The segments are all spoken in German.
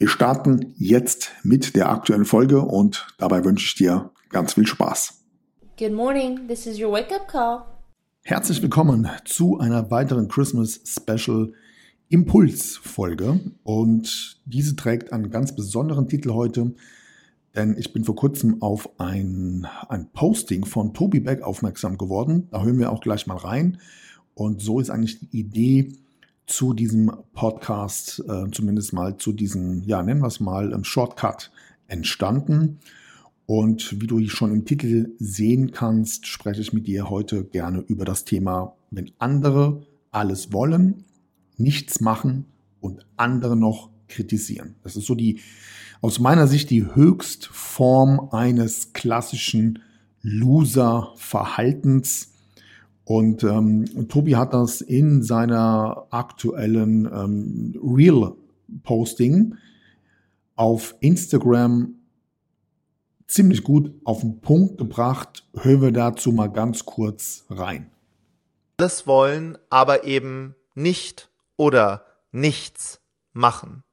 Wir starten jetzt mit der aktuellen Folge und dabei wünsche ich dir ganz viel Spaß. Good morning, this is your wake up call. Herzlich willkommen zu einer weiteren Christmas Special Impuls Folge und diese trägt einen ganz besonderen Titel heute, denn ich bin vor kurzem auf ein, ein Posting von Tobi Beck aufmerksam geworden. Da hören wir auch gleich mal rein und so ist eigentlich die Idee, zu diesem Podcast, äh, zumindest mal zu diesem, ja, nennen wir es mal, ähm, Shortcut entstanden. Und wie du schon im Titel sehen kannst, spreche ich mit dir heute gerne über das Thema, wenn andere alles wollen, nichts machen und andere noch kritisieren. Das ist so die, aus meiner Sicht, die Höchstform eines klassischen Loser-Verhaltens und ähm, Tobi hat das in seiner aktuellen ähm, Real-Posting auf Instagram ziemlich gut auf den Punkt gebracht. Hören wir dazu mal ganz kurz rein. Alles wollen, aber eben nicht oder nichts machen.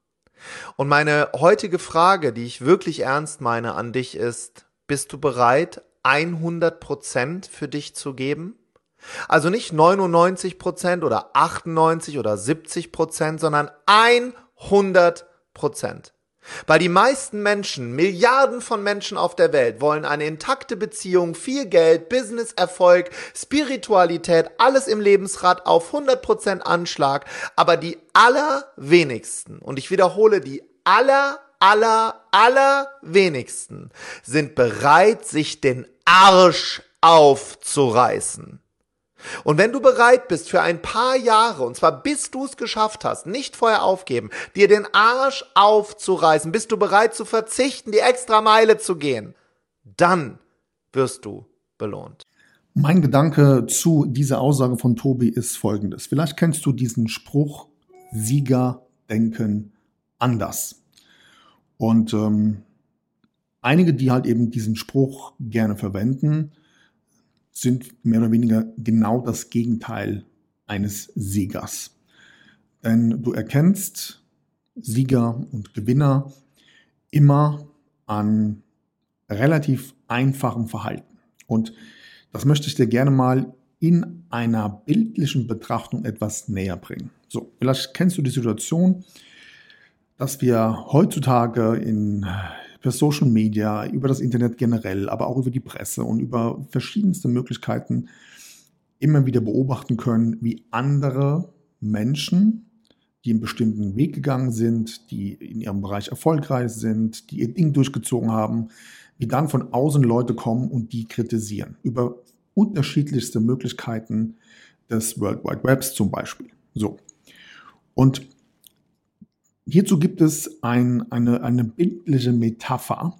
Und meine heutige Frage, die ich wirklich ernst meine an dich ist, bist du bereit, 100 Prozent für dich zu geben? Also nicht 99 Prozent oder 98 oder 70 Prozent, sondern 100 Prozent. Weil die meisten Menschen, Milliarden von Menschen auf der Welt wollen eine intakte Beziehung, viel Geld, Business-Erfolg, Spiritualität, alles im Lebensrad auf 100% Anschlag, aber die allerwenigsten, und ich wiederhole, die aller, aller, allerwenigsten sind bereit, sich den Arsch aufzureißen. Und wenn du bereit bist für ein paar Jahre, und zwar bis du es geschafft hast, nicht vorher aufgeben, dir den Arsch aufzureißen, bist du bereit zu verzichten, die extra Meile zu gehen, dann wirst du belohnt. Mein Gedanke zu dieser Aussage von Tobi ist folgendes. Vielleicht kennst du diesen Spruch, Sieger denken anders. Und ähm, einige, die halt eben diesen Spruch gerne verwenden, sind mehr oder weniger genau das Gegenteil eines Siegers. Denn du erkennst Sieger und Gewinner immer an relativ einfachem Verhalten. Und das möchte ich dir gerne mal in einer bildlichen Betrachtung etwas näher bringen. So, vielleicht kennst du die Situation, dass wir heutzutage in per Social Media, über das Internet generell, aber auch über die Presse und über verschiedenste Möglichkeiten immer wieder beobachten können, wie andere Menschen, die einen bestimmten Weg gegangen sind, die in ihrem Bereich erfolgreich sind, die ihr Ding durchgezogen haben, wie dann von außen Leute kommen und die kritisieren über unterschiedlichste Möglichkeiten des World Wide Webs zum Beispiel. So. Und Hierzu gibt es ein, eine, eine bildliche Metapher,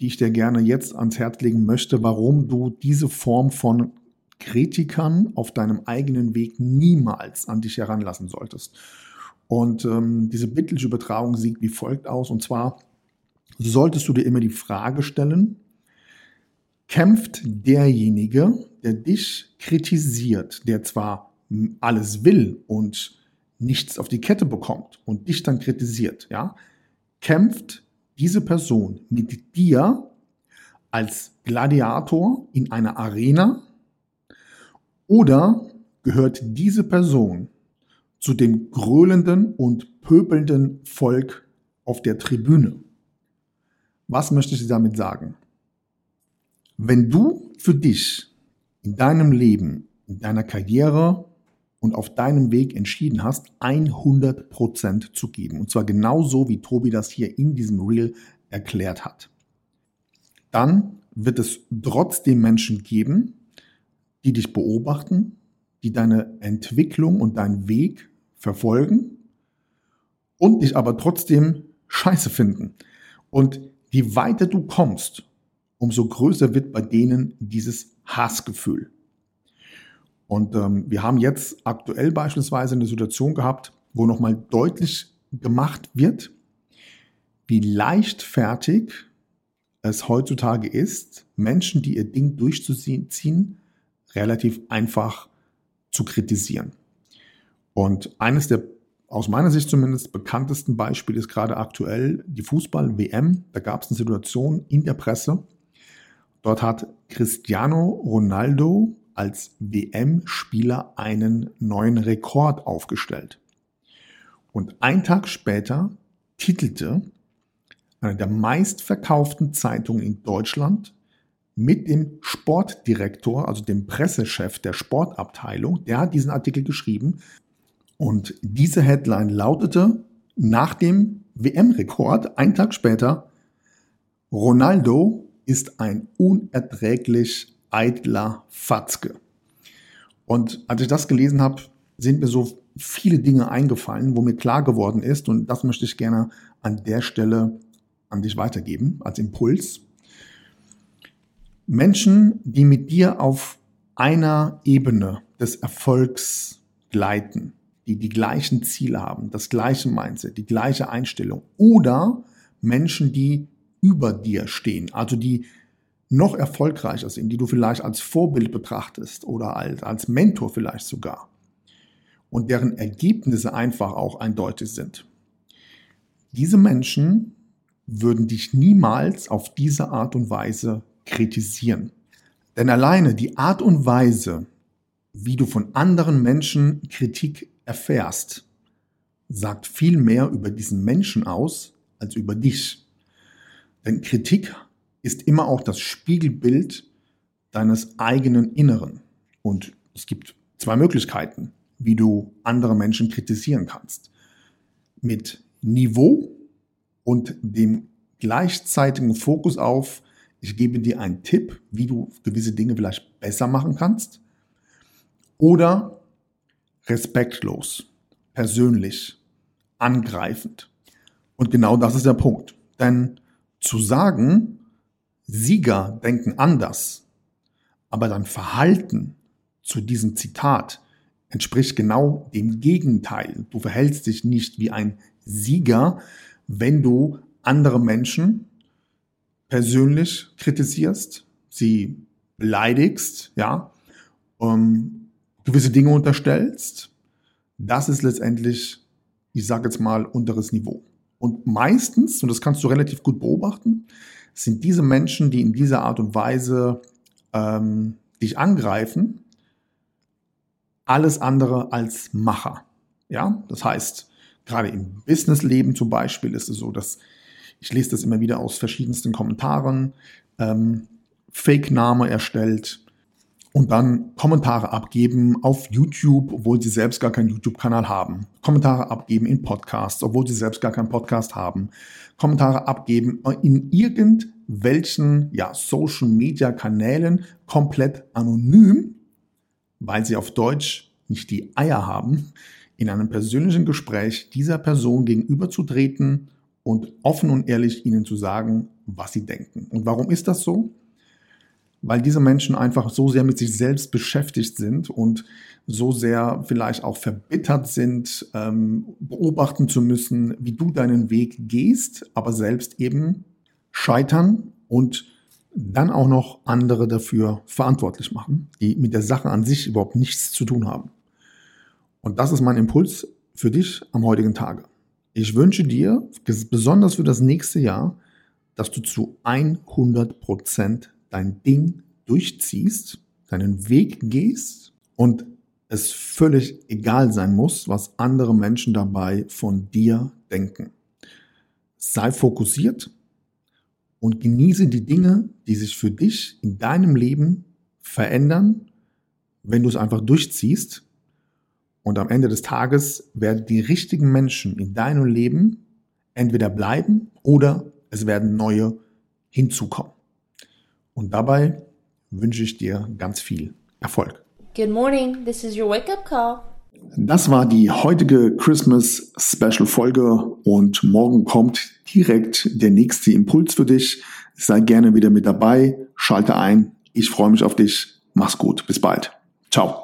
die ich dir gerne jetzt ans Herz legen möchte, warum du diese Form von Kritikern auf deinem eigenen Weg niemals an dich heranlassen solltest. Und ähm, diese bildliche Übertragung sieht wie folgt aus. Und zwar solltest du dir immer die Frage stellen, kämpft derjenige, der dich kritisiert, der zwar alles will und nichts auf die Kette bekommt und dich dann kritisiert, ja, kämpft diese Person mit dir als Gladiator in einer Arena oder gehört diese Person zu dem gröhlenden und pöbelnden Volk auf der Tribüne? Was möchte ich damit sagen? Wenn du für dich in deinem Leben, in deiner Karriere, und auf deinem Weg entschieden hast, 100% zu geben. Und zwar genauso, wie Tobi das hier in diesem Reel erklärt hat. Dann wird es trotzdem Menschen geben, die dich beobachten, die deine Entwicklung und deinen Weg verfolgen und dich aber trotzdem scheiße finden. Und je weiter du kommst, umso größer wird bei denen dieses Hassgefühl. Und ähm, wir haben jetzt aktuell beispielsweise eine Situation gehabt, wo nochmal deutlich gemacht wird, wie leichtfertig es heutzutage ist, Menschen, die ihr Ding durchzuziehen, relativ einfach zu kritisieren. Und eines der aus meiner Sicht zumindest bekanntesten Beispiele ist gerade aktuell die Fußball-WM. Da gab es eine Situation in der Presse. Dort hat Cristiano Ronaldo als WM-Spieler einen neuen Rekord aufgestellt. Und ein Tag später titelte eine der meistverkauften Zeitungen in Deutschland mit dem Sportdirektor, also dem Pressechef der Sportabteilung, der hat diesen Artikel geschrieben. Und diese Headline lautete nach dem WM-Rekord, ein Tag später, Ronaldo ist ein unerträglich eitler Fatzke. Und als ich das gelesen habe, sind mir so viele Dinge eingefallen, wo mir klar geworden ist, und das möchte ich gerne an der Stelle an dich weitergeben als Impuls. Menschen, die mit dir auf einer Ebene des Erfolgs gleiten, die die gleichen Ziele haben, das gleiche Mindset, die gleiche Einstellung oder Menschen, die über dir stehen, also die noch erfolgreicher sind, die du vielleicht als Vorbild betrachtest oder als, als Mentor vielleicht sogar und deren Ergebnisse einfach auch eindeutig sind. Diese Menschen würden dich niemals auf diese Art und Weise kritisieren. Denn alleine die Art und Weise, wie du von anderen Menschen Kritik erfährst, sagt viel mehr über diesen Menschen aus als über dich. Denn Kritik ist immer auch das Spiegelbild deines eigenen Inneren. Und es gibt zwei Möglichkeiten, wie du andere Menschen kritisieren kannst. Mit Niveau und dem gleichzeitigen Fokus auf, ich gebe dir einen Tipp, wie du gewisse Dinge vielleicht besser machen kannst. Oder respektlos, persönlich, angreifend. Und genau das ist der Punkt. Denn zu sagen, Sieger denken anders, aber dein Verhalten zu diesem Zitat entspricht genau dem Gegenteil. Du verhältst dich nicht wie ein Sieger, wenn du andere Menschen persönlich kritisierst, sie beleidigst, ja, um, gewisse Dinge unterstellst. Das ist letztendlich, ich sage jetzt mal, unteres Niveau. Und meistens, und das kannst du relativ gut beobachten, sind diese Menschen, die in dieser Art und Weise ähm, dich angreifen, alles andere als Macher. Ja, das heißt, gerade im Businessleben zum Beispiel ist es so, dass ich lese das immer wieder aus verschiedensten Kommentaren, ähm, Fake-Name erstellt und dann Kommentare abgeben auf YouTube, obwohl sie selbst gar keinen YouTube-Kanal haben. Kommentare abgeben in Podcasts, obwohl sie selbst gar keinen Podcast haben. Kommentare abgeben in irgendwelchen ja, Social-Media-Kanälen komplett anonym, weil sie auf Deutsch nicht die Eier haben, in einem persönlichen Gespräch dieser Person gegenüberzutreten und offen und ehrlich ihnen zu sagen, was sie denken. Und warum ist das so? Weil diese Menschen einfach so sehr mit sich selbst beschäftigt sind und so sehr vielleicht auch verbittert sind, ähm, beobachten zu müssen, wie du deinen Weg gehst, aber selbst eben scheitern und dann auch noch andere dafür verantwortlich machen, die mit der Sache an sich überhaupt nichts zu tun haben. Und das ist mein Impuls für dich am heutigen Tage. Ich wünsche dir, besonders für das nächste Jahr, dass du zu 100 Prozent dein Ding durchziehst, deinen Weg gehst und es völlig egal sein muss, was andere Menschen dabei von dir denken. Sei fokussiert und genieße die Dinge, die sich für dich in deinem Leben verändern, wenn du es einfach durchziehst und am Ende des Tages werden die richtigen Menschen in deinem Leben entweder bleiben oder es werden neue hinzukommen. Und dabei wünsche ich dir ganz viel Erfolg. Good morning. This is your wake up call. Das war die heutige Christmas Special Folge und morgen kommt direkt der nächste Impuls für dich. Sei gerne wieder mit dabei, schalte ein. Ich freue mich auf dich. Mach's gut. Bis bald. Ciao.